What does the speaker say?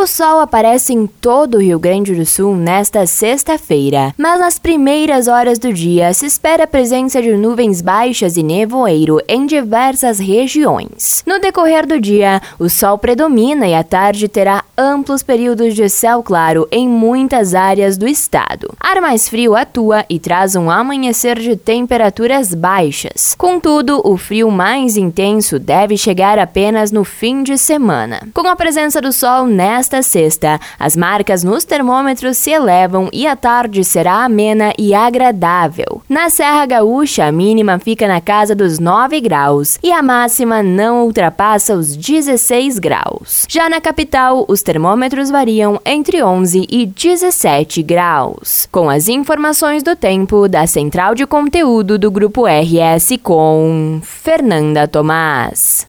O sol aparece em todo o Rio Grande do Sul nesta sexta-feira, mas nas primeiras horas do dia se espera a presença de nuvens baixas e nevoeiro em diversas regiões. No decorrer do dia, o sol predomina e a tarde terá amplos períodos de céu claro em muitas áreas do estado. Ar mais frio atua e traz um amanhecer de temperaturas baixas. Contudo, o frio mais intenso deve chegar apenas no fim de semana. Com a presença do sol nesta Nesta sexta, as marcas nos termômetros se elevam e a tarde será amena e agradável. Na Serra Gaúcha, a mínima fica na casa dos 9 graus e a máxima não ultrapassa os 16 graus. Já na capital, os termômetros variam entre 11 e 17 graus. Com as informações do tempo da Central de Conteúdo do Grupo RS com Fernanda Tomás.